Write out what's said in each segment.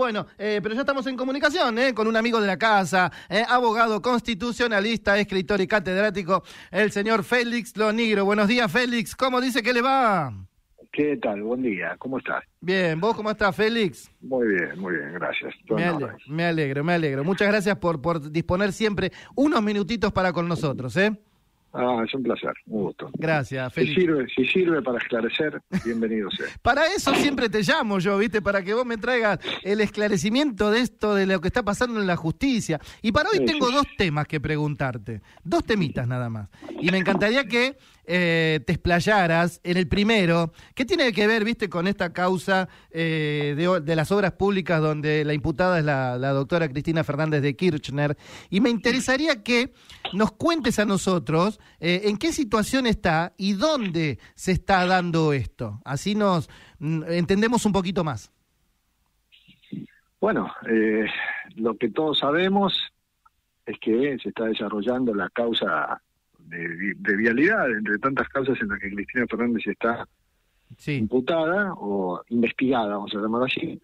Bueno, eh, pero ya estamos en comunicación ¿eh? con un amigo de la casa, eh, abogado constitucionalista, escritor y catedrático, el señor Félix Lonigro. Buenos días, Félix. ¿Cómo dice que le va? ¿Qué tal? Buen día. ¿Cómo estás? Bien, ¿vos cómo estás, Félix? Muy bien, muy bien, gracias. Me alegro, me alegro, me alegro. Muchas gracias por, por disponer siempre unos minutitos para con nosotros, ¿eh? Ah, es un placer, un gusto. Gracias, Si sirve, si sirve para esclarecer, bienvenido sea. Para eso siempre te llamo yo, ¿viste? Para que vos me traigas el esclarecimiento de esto, de lo que está pasando en la justicia. Y para hoy Sí, tengo sí. dos temas que preguntarte. Dos temitas nada más. Y me encantaría que eh, te explayaras en el primero, que tiene que ver, ¿viste? Con esta causa eh, de, de las obras públicas donde la imputada es la, la doctora Cristina Fernández de Kirchner. Y me interesaría que nos cuentes a nosotros eh, en qué situación está y dónde se está dando esto. Así nos mm, entendemos un poquito más. Bueno, eh, lo que todos sabemos es que se está desarrollando la causa de, vi- de vialidad, entre tantas causas en las que Cristina Fernández está Sí. imputada o investigada, vamos a llamarlo así.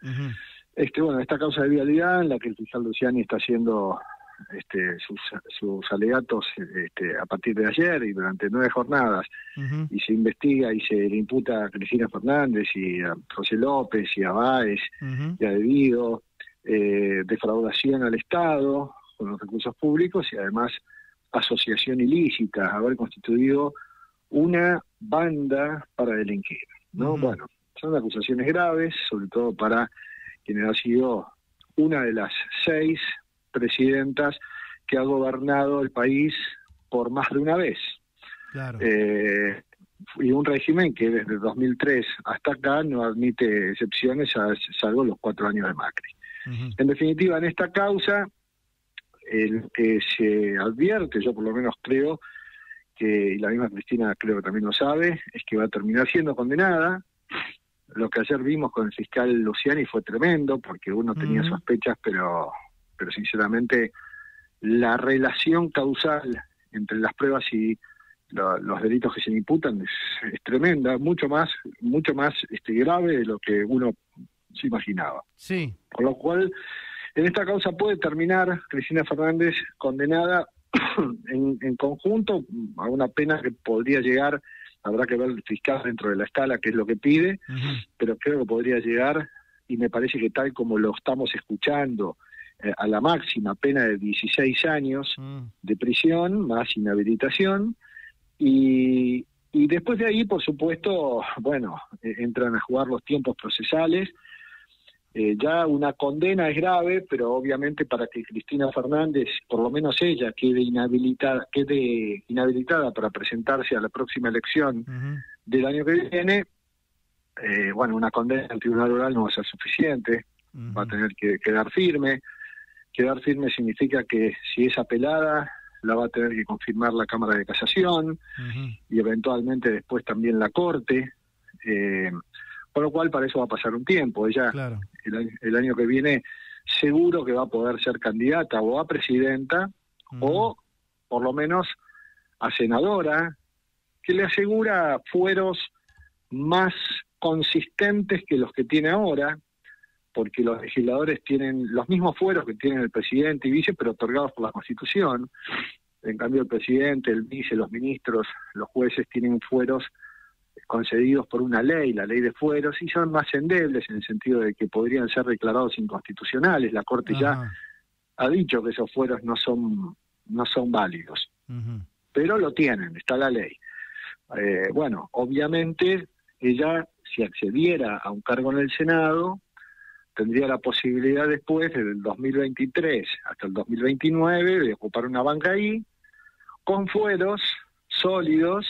Este, bueno, esta causa de vialidad en la que el fiscal Luciani está haciendo este, sus, sus alegatos este, a partir de ayer y durante nueve jornadas, y se investiga y se le imputa a Cristina Fernández y a José López y a Báez Ujú. y a Debido eh, defraudación al Estado con los recursos públicos y además asociación ilícita, haber constituido una banda para delinquir. ¿no? Bueno, son acusaciones graves, sobre todo para quien ha sido una de las seis presidentas que ha gobernado el país por más de una vez. Claro. Eh, y un régimen que desde 2003 hasta acá no admite excepciones, a- salvo los cuatro años de Macri. En definitiva, en esta causa, lo que se advierte, yo por lo menos creo, que y la misma Cristina creo que también lo sabe, es que va a terminar siendo condenada. Lo que ayer vimos con el fiscal Luciani fue tremendo, porque uno tenía sospechas, pero, pero sinceramente la relación causal entre las pruebas y lo- los delitos que se imputan es, es tremenda, mucho más, mucho más este, grave de lo que uno se imaginaba. Sí. Con lo cual, en esta causa puede terminar Cristina Fernández condenada en, en conjunto a una pena que podría llegar, habrá que ver el fiscal dentro de la escala, que es lo que pide, pero creo que podría llegar, y me parece que tal como lo estamos escuchando, eh, a la máxima pena de 16 años Mm. de prisión, más inhabilitación, y, y después de ahí, por supuesto, bueno, eh, entran a jugar los tiempos procesales. Eh, ya una condena es grave, pero obviamente para que Cristina Fernández, por lo menos ella, quede inhabilitada, quede inhabilitada para presentarse a la próxima elección del año que viene, eh, bueno, una condena al Tribunal Oral no va a ser suficiente, va a tener que quedar firme. Quedar firme significa que si es apelada, la va a tener que confirmar la Cámara de Casación y eventualmente después también la Corte. Eh, con lo cual, para eso va a pasar un tiempo. Ella, Claro. el, año- el año que viene, seguro que va a poder ser candidata o a presidenta o, por lo menos, a senadora, que le asegura fueros más consistentes que los que tiene ahora, porque los legisladores tienen los mismos fueros que tienen el presidente y vice, pero otorgados por la Constitución. En cambio, el presidente, el vice, los ministros, los jueces tienen fueros concedidos por una ley, la ley de fueros, y son más endebles en el sentido de que podrían ser declarados inconstitucionales. La Corte ya ha dicho que esos fueros no son, no son válidos pero lo tienen, está la ley. Eh, bueno, obviamente ella, si accediera a un cargo en el Senado, tendría la posibilidad después, desde el 2023 hasta el 2029, de ocupar una banca ahí, con fueros sólidos,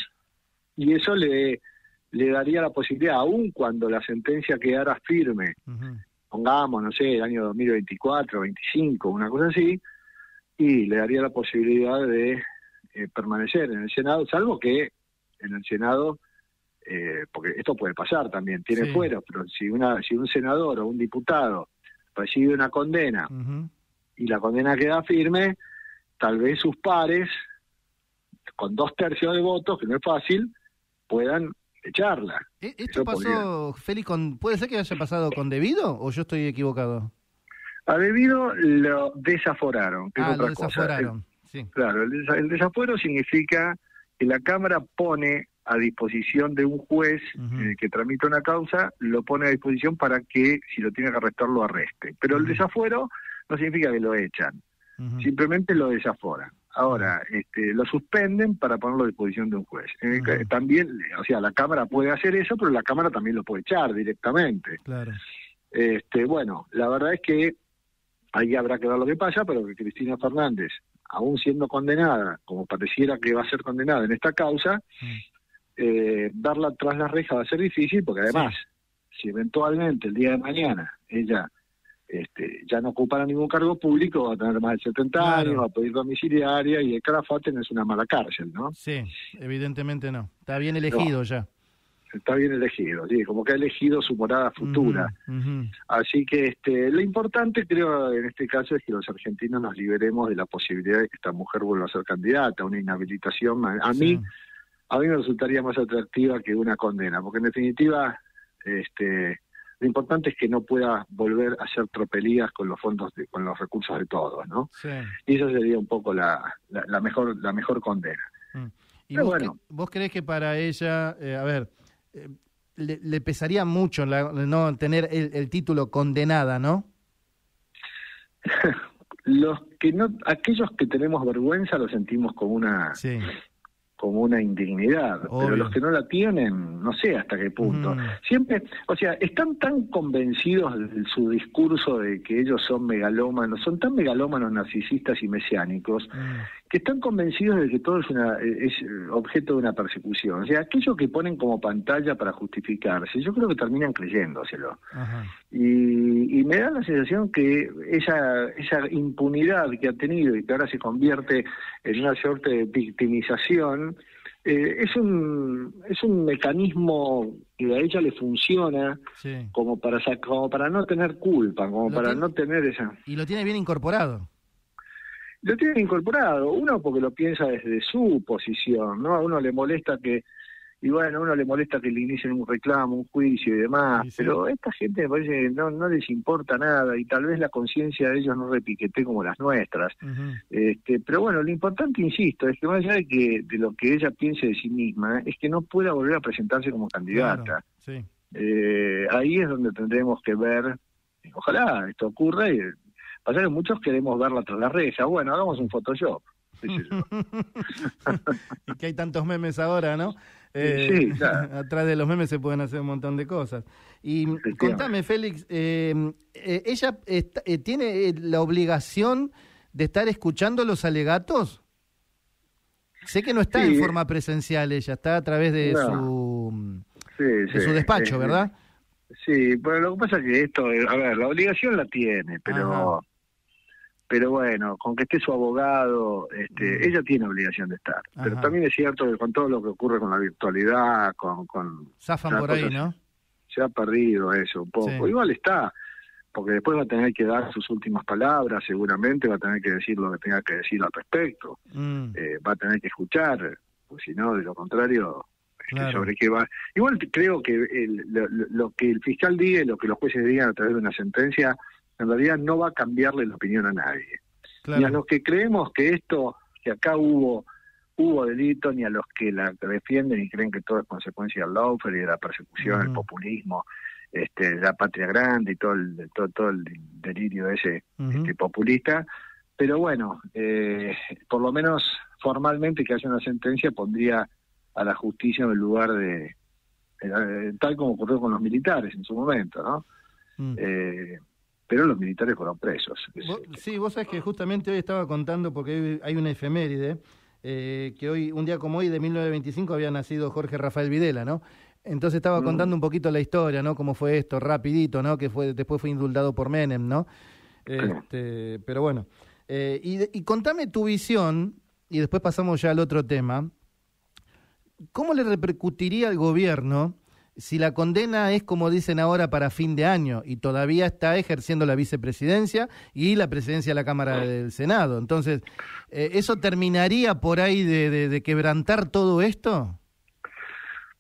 y eso le, le daría la posibilidad, aun cuando la sentencia quedara firme, pongamos, no sé, el año 2024, 25, una cosa así, y le daría la posibilidad de eh, permanecer en el Senado, salvo que en el Senado, eh, porque esto puede pasar también, tiene Sí. fueros, pero si, una, si un senador o un diputado recibe una condena y la condena queda firme, tal vez sus pares, con dos tercios de votos, que no es fácil, puedan echarla. ¿E- ¿Esto Eso pasó, Félix, con, puede ser que haya pasado con debido o yo estoy equivocado? A debido lo desaforaron. Que ah, es otra lo cosa. desaforaron. Sí. Claro, el, desa- el desaforo significa que la Cámara pone a disposición de un juez eh, que tramita una causa, lo pone a disposición para que, si lo tiene que arrestar, lo arreste. Pero el desafuero no significa que lo echan, simplemente lo desaforan. Ahora, este, lo suspenden para ponerlo a disposición de un juez. Eh. También, o sea, la Cámara puede hacer eso, pero la Cámara también lo puede echar directamente. Claro. Este, bueno, la verdad es que ahí habrá que ver lo que pasa, pero que Cristina Fernández, aún siendo condenada, como pareciera que va a ser condenada en esta causa. Eh, darla tras la reja va a ser difícil, porque además, si eventualmente el día de mañana ella este, ya no ocupara ningún cargo público, va a tener más de 70 Claro. años, va a pedir domiciliaria y el Calafate no es una mala cárcel, ¿no? Sí, evidentemente no. Está bien elegido ya. Está bien elegido, sí, como que ha elegido su morada futura. Así que este, lo importante creo en este caso es que los argentinos nos liberemos de la posibilidad de que esta mujer vuelva a ser candidata, una inhabilitación. A a Sí. mí, a mí me resultaría más atractiva que una condena, porque en definitiva, este, lo importante es que no pueda volver a hacer tropelías con los fondos, de- con los recursos de todos, ¿no? Sí. Y esa sería un poco la, la, la mejor, la mejor condena. Mm. ¿Y Pero vos, bueno. vos crees que para ella, eh, a ver, eh, le, le pesaría mucho la- no tener el, el título condenada, ¿no? Los que no, aquellos que tenemos vergüenza lo sentimos como una Sí. Como una indignidad, Obvio. pero los que no la tienen, no sé hasta qué punto. Ujú. Siempre, o sea, están tan convencidos de su discurso de que ellos son megalómanos, son tan megalómanos, narcisistas y mesiánicos, Mm. Que están convencidos de que todo es, una, es objeto de una persecución. O sea, aquello que ponen como pantalla para justificarse, yo creo que terminan creyéndoselo. Y, y me da la sensación que esa, esa impunidad que ha tenido y que ahora se convierte en una suerte de victimización, eh, es, un, es un mecanismo que a ella le funciona Sí. como para, como para no tener culpa, como Lo para tiene- no tener esa... Y lo tiene bien incorporado. Lo tiene incorporado, uno porque lo piensa desde su posición, ¿no? A uno le molesta que, y bueno, a uno le molesta que le inicien un reclamo, un juicio y demás, Sí, sí. pero a esta gente me parece que no, no les importa nada y tal vez la conciencia de ellos no repiquete como las nuestras. Este, pero bueno, lo importante, insisto, es que más allá de, que, de lo que ella piense de sí misma, es que no pueda volver a presentarse como candidata. Claro, Sí. Eh, ahí es donde tendremos que ver, ojalá esto ocurra, y pasa que muchos queremos verla tras la reja, bueno, hagamos un Photoshop. y que hay tantos memes ahora, ¿no? Eh, Sí, claro. Atrás de los memes se pueden hacer un montón de cosas. Y contame, Félix, eh, eh, ¿ella está- eh, tiene eh, la obligación de estar escuchando los alegatos? Sé que no está Sí. en forma presencial ella, está a través de No. su Sí, de sí, su despacho, eh, ¿verdad? Sí, pero lo que pasa es que esto, eh, a ver, la obligación la tiene, pero Ajá. Pero bueno, con que esté su abogado, este, Mm. ella tiene obligación de estar. Pero también es cierto que con todo lo que ocurre con la virtualidad, con, con Zafan por ahí, cosa ¿no? se ha perdido eso un poco. Sí. Igual está, porque después va a tener que dar sus últimas palabras, seguramente va a tener que decir lo que tenga que decir al respecto, Mm, eh, va a tener que escuchar, pues si no, de lo contrario, este, Claro. sobre qué va. Igual creo que el- lo, lo- lo que el fiscal diga y lo que los jueces digan a través de una sentencia, en realidad no va a cambiarle la opinión a nadie. Ni a los que creemos que esto, que acá hubo hubo delito, ni a los que la defienden y creen que todo es consecuencia del lawfare y de la persecución, el populismo, este, la patria grande y todo el, todo, todo el delirio ese este, populista. Pero bueno, eh, por lo menos formalmente que haya una sentencia pondría a la justicia en el lugar de, eh, tal como ocurrió con los militares en su momento, ¿no? Mm. Eh, pero los militares fueron presos. Vos- sí, vos sabés que justamente hoy estaba contando, porque hay una efeméride, eh, que hoy, un día como hoy, de 1925, había nacido Jorge Rafael Videla, ¿no? Entonces estaba Mm. contando un poquito la historia, ¿no? Cómo fue esto, rapidito, ¿no? Que fue después fue indultado por Menem, ¿no? Este, pero bueno. Eh, y, y contame tu visión, y después pasamos ya al otro tema. ¿Cómo le repercutiría al gobierno si la condena es, como dicen ahora, para fin de año y todavía está ejerciendo la vicepresidencia y la presidencia de la Cámara del Senado? Entonces, eh, ¿eso terminaría por ahí de, de- de quebrantar todo esto?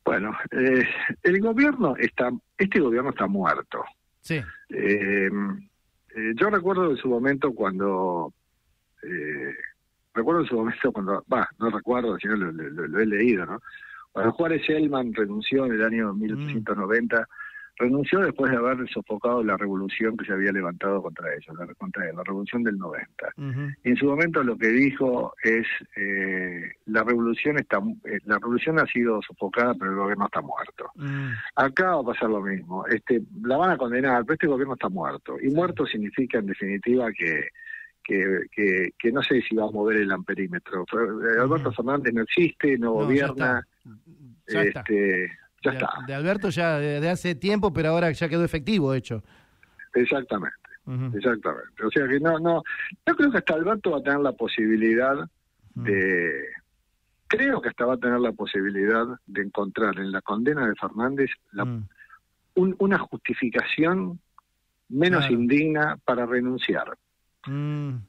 Bueno, eh, el gobierno está, este gobierno está muerto. Sí. Eh, eh, yo recuerdo en su momento cuando, eh, recuerdo en su momento cuando, va, no recuerdo, sino lo, lo, he leído, ¿no? Cuando Juárez Elman renunció en el año 1890 renunció después de haber sofocado la revolución que se había levantado contra ellos, la, contra la revolución del 90. Y en su momento lo que dijo es, eh, la revolución está, eh, la revolución ha sido sofocada, pero el gobierno está muerto. Mm. Acá va a pasar lo mismo. Este, la van a condenar, pero este gobierno está muerto. Y muerto significa, en definitiva, que que, que, no sé si va a mover el amperímetro. Eh, Alberto Fernández no existe, no, gobierna. este, de, Alberto ya de, hace tiempo, pero ahora ya quedó efectivo, hecho. Exactamente, exactamente. O sea que no, no, yo creo que hasta Alberto va a tener la posibilidad de, creo que hasta va a tener la posibilidad de encontrar en la condena de Fernández una justificación menos indigna para renunciar.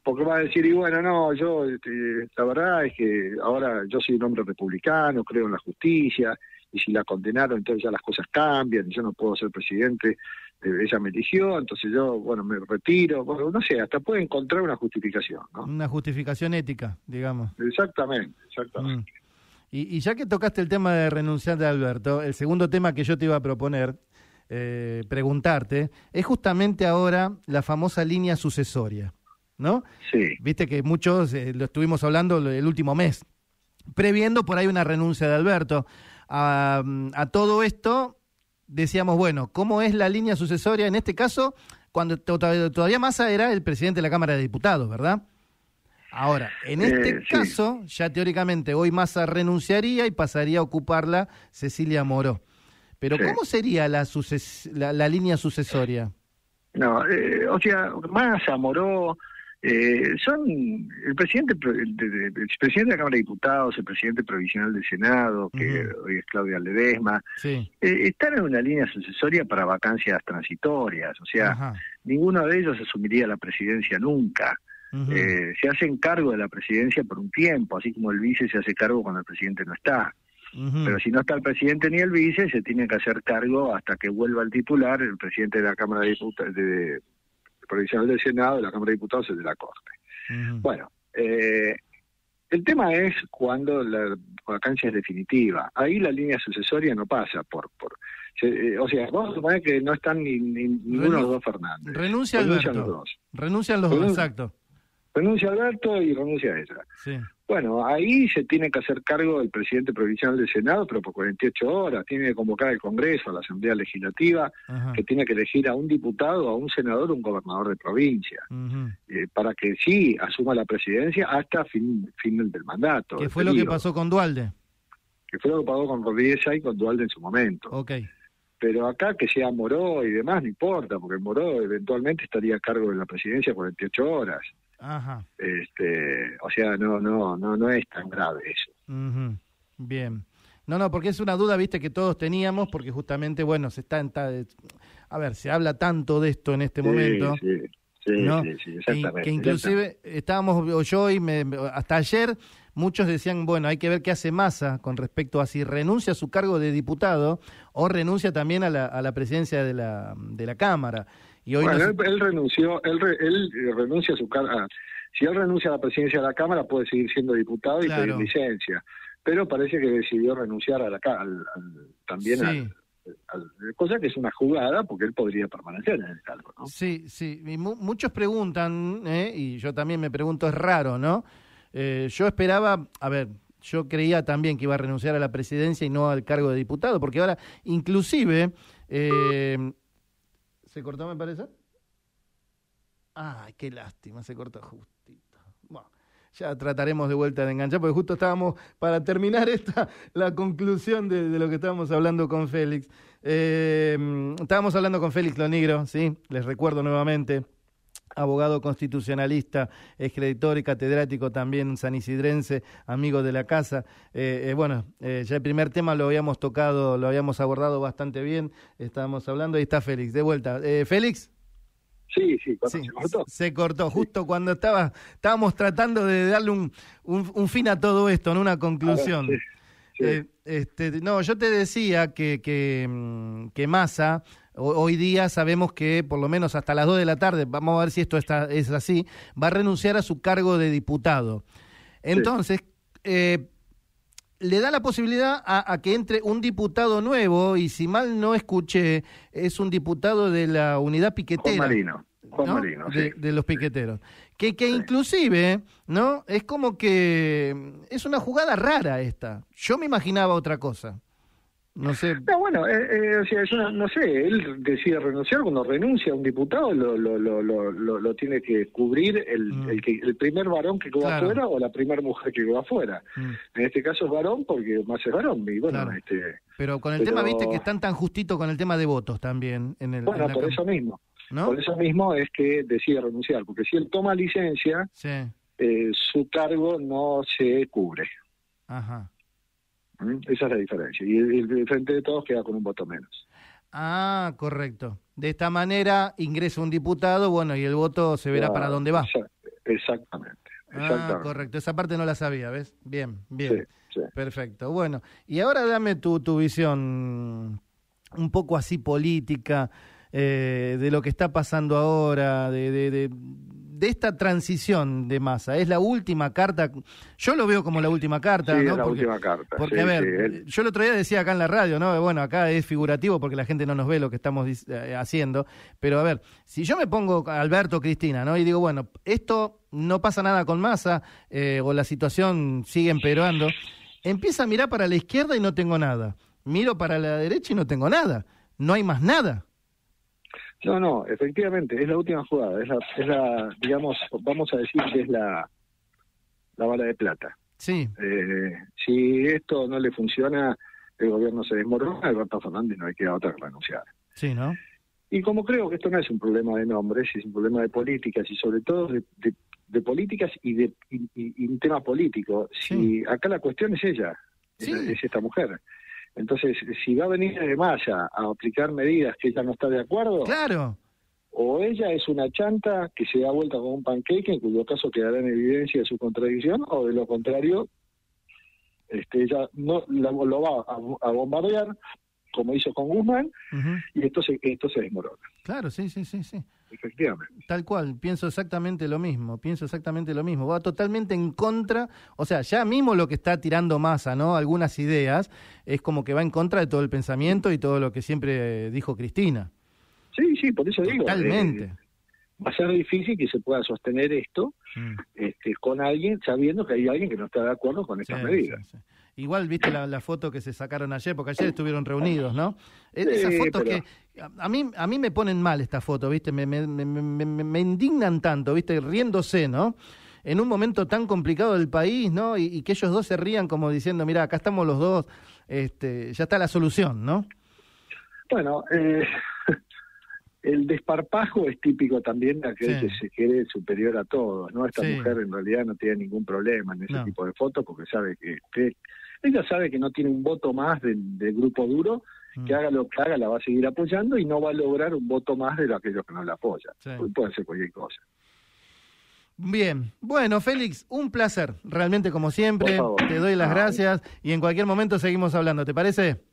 Porque va a decir, y bueno, no, yo, este, la verdad es que ahora yo soy un hombre republicano, creo en la justicia, y si la condenaron, entonces ya las cosas cambian, y yo no puedo ser presidente, eh, ella me eligió, entonces yo, bueno, me retiro, bueno, no sé, hasta puede encontrar una justificación, ¿no? Una justificación ética, digamos. Exactamente, exactamente. Mm. Y, ya que tocaste el tema de renunciar de Alberto, el segundo tema que yo te iba a proponer, eh, preguntarte, es justamente ahora la famosa línea sucesoria, ¿no? Sí. Viste que muchos eh, lo estuvimos hablando el último mes, previendo por ahí una renuncia de Alberto a, todo esto, decíamos, bueno, ¿cómo es la línea sucesoria en este caso? Cuando todavía Massa era el presidente de la Cámara de Diputados, ¿verdad? Ahora, en este eh, caso, ya teóricamente hoy Massa renunciaría y pasaría a ocuparla Cecilia Moró. Pero ¿cómo sería la, la, línea sucesoria? No, eh, o sea, Massa, Moró, eh, son el presidente el, presidente de la Cámara de Diputados, el presidente provisional del Senado, que hoy es Claudia Ledesma, eh, están en una línea sucesoria para vacancias transitorias, o sea, ninguno de ellos asumiría la presidencia nunca. eh, se hacen cargo de la presidencia por un tiempo, así como el vice se hace cargo cuando el presidente no está. Pero si no está el presidente ni el vice, se tiene que hacer cargo hasta que vuelva el titular, el presidente de la Cámara de Diputados, de, provincial del Senado, de la Cámara de Diputados y de la Corte. Bueno, eh, el tema es cuando la vacancia es definitiva. Ahí la línea sucesoria no pasa por... por eh, o sea, vamos a suponer que no están ni, ninguno de los dos Fernández. Renuncia Renuncian los dos. Renuncian los dos, exacto. Renuncia Alberto y renuncia ella. Sí. Bueno, ahí se tiene que hacer cargo el presidente provincial del Senado, pero por 48 horas. Tiene que convocar al Congreso, a la Asamblea Legislativa, que tiene que elegir a un diputado, a un senador, un gobernador de provincia, eh, para que sí asuma la presidencia hasta fin, fin del mandato. ¿Qué fue lo que pasó con Dualde? Que fue lo que pasó con Rodríguez y con Dualde en su momento. Ok. Pero acá que sea Moró y demás, no importa, porque Moró eventualmente estaría a cargo de la presidencia 48 horas. Ajá. Este, o sea, no, no, no, no es tan grave eso. Bien. No, no, porque es una duda, viste, que todos teníamos, porque justamente, bueno, se está, en a ver, se habla tanto de esto en este momento. Sí, sí, sí, exactamente. Que, inclusive estábamos, yo y me, hasta ayer, muchos decían, bueno, hay que ver qué hace Massa con respecto a si renuncia a su cargo de diputado o renuncia también a la, a la presidencia de la, de la Cámara bueno, él, renunció, él, él eh, renuncia a su cargo. Si él renuncia a la presidencia de la Cámara, puede seguir siendo diputado y pedir licencia. Pero parece que decidió renunciar a la al, también al, cosa que es una jugada porque él podría permanecer en el cargo, ¿no? Sí, sí. muchos preguntan, ¿eh? y yo también me pregunto, es raro, ¿no? Eh, yo esperaba, a ver, yo creía también que iba a renunciar a la presidencia y no al cargo de diputado, porque ahora, inclusive, eh, ¿Se cortó, me parece? Ay, qué lástima, se cortó justito. Bueno, ya trataremos de vuelta de enganchar, porque justo estábamos, para terminar esta, la conclusión de, lo que estábamos hablando con Félix. Eh, estábamos hablando con Félix Lonigro, ¿sí? Les recuerdo nuevamente abogado constitucionalista, escritor y catedrático también sanisidrense, amigo de la casa. Eh, eh, bueno, eh, ya el primer tema lo habíamos tocado, lo habíamos abordado bastante bien, estábamos hablando, ahí está Félix, de vuelta. Félix. Sí, sí, se cortó. Se cortó, justo cuando estaba, estábamos tratando de darle un, un, fin a todo esto, en una conclusión. este, no, yo te decía que, que, mm, que Massa hoy día sabemos que por lo menos hasta las 2 de la tarde, vamos a ver si esto está, es así, va a renunciar a su cargo de diputado. Entonces, eh, le da la posibilidad a, que entre un diputado nuevo, y si mal no escuché, es un diputado de la unidad piquetera. Juan Marino. Juan Marino, de, los piqueteros. Que, que inclusive, ¿no? Es como que es una jugada rara esta. Yo me imaginaba otra cosa. No sé. No, bueno, eh, eh, o sea, no sé, él decide renunciar, cuando renuncia a un diputado lo, lo, lo, lo, lo tiene que cubrir el, mm. el, que, el primer varón que quedó afuera o la primera mujer que quedó afuera. Mm. En este caso es varón porque más es varón. Y bueno, este, pero con el tema, viste, que están tan justito con el tema de votos también. En el, bueno, por eso mismo. Por eso mismo es que decide renunciar, porque si él toma licencia, eh, su cargo no se cubre. Ajá. ¿Mm? Esa es la diferencia. Y el, frente de todos queda con un voto menos. Ah, correcto. De esta manera ingresa un diputado, bueno, y el voto se verá para dónde va. Exactamente. Ah, correcto. Esa parte no la sabía, ¿ves? Bien, bien. Perfecto. Bueno, y ahora dame tu, tu visión un poco así política eh, de lo que está pasando ahora, de, de de esta transición de masa? ¿Es la última carta? Yo lo veo como la última carta, sí, ¿no? Es la última carta. Porque, a ver, yo el otro día decía acá en la radio, ¿no? Bueno, acá es figurativo porque la gente no nos ve lo que estamos eh, haciendo. Pero a ver, si yo me pongo Alberto, Cristina, ¿no? Y digo, bueno, esto no pasa nada con masa, eh, o la situación sigue empeorando, empieza a mirar para la izquierda y no tengo nada. Miro para la derecha y no tengo nada. No hay más nada. No, no, efectivamente, es la última jugada, es la, es la digamos, vamos a decir que es la, la bala de plata. Sí. Eh, si esto no le funciona, el gobierno se desmorona, Alberto Fernández no hay que otra que renunciar. Sí, ¿no? Y como creo que esto no es un problema de nombres, es un problema de políticas y sobre todo de, de, políticas y de y, un tema político, si acá la cuestión es ella, es esta mujer. Entonces, si va a venir de Maya a aplicar medidas que ella no está de acuerdo, claro. o ella es una chanta que se da vuelta con un panqueque, en cuyo caso quedará en evidencia su contradicción, o de lo contrario, este, ella no lo va a, bombardear, como hizo con Guzmán, y esto se, esto se desmorona. Claro, sí, sí, sí, sí. Efectivamente. Tal cual, pienso exactamente lo mismo, pienso exactamente lo mismo. Va totalmente en contra, o sea, ya mismo lo que está tirando masa, ¿no? Algunas ideas, es como que va en contra de todo el pensamiento y todo lo que siempre dijo Cristina. Sí, sí, por eso digo. Totalmente. Eh, va a ser difícil que se pueda sostener esto mm. este, con alguien, sabiendo que hay alguien que no está de acuerdo con estas medidas. Igual viste la, foto que se sacaron ayer, porque ayer estuvieron reunidos, ¿no? Esa foto que a mí a mí me ponen mal esta foto, viste, me, me, me, me, indignan tanto, viste, riéndose, ¿no? En un momento tan complicado del país, ¿no? Y, que ellos dos se rían como diciendo, mira, acá estamos los dos, este, ya está la solución, ¿no? Bueno, eh, el desparpajo es típico también de aquel que se quiere superior a todos, ¿no? Esta mujer en realidad no tiene ningún problema en ese tipo de fotos porque sabe que, que ella sabe que no tiene un voto más del, grupo duro, que mm. haga lo que haga, la va a seguir apoyando y no va a lograr un voto más de aquellos que no la apoyan. Puede ser cualquier cosa. Bien, bueno Félix, un placer, realmente como siempre, te doy las gracias y en cualquier momento seguimos hablando, ¿te parece?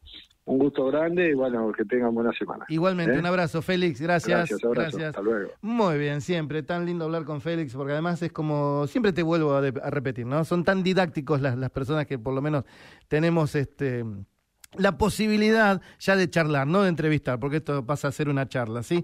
Un gusto grande y bueno, que tengan buena semana. Igualmente, ¿Eh? un abrazo, Félix, gracias. Gracias, gracias. Hasta luego. Muy bien, siempre, tan lindo hablar con Félix, porque además es como, siempre te vuelvo a, repetir, ¿no? Son tan didácticos las, las personas que por lo menos tenemos este la posibilidad ya de charlar, no de entrevistar, porque esto pasa a ser una charla, ¿sí?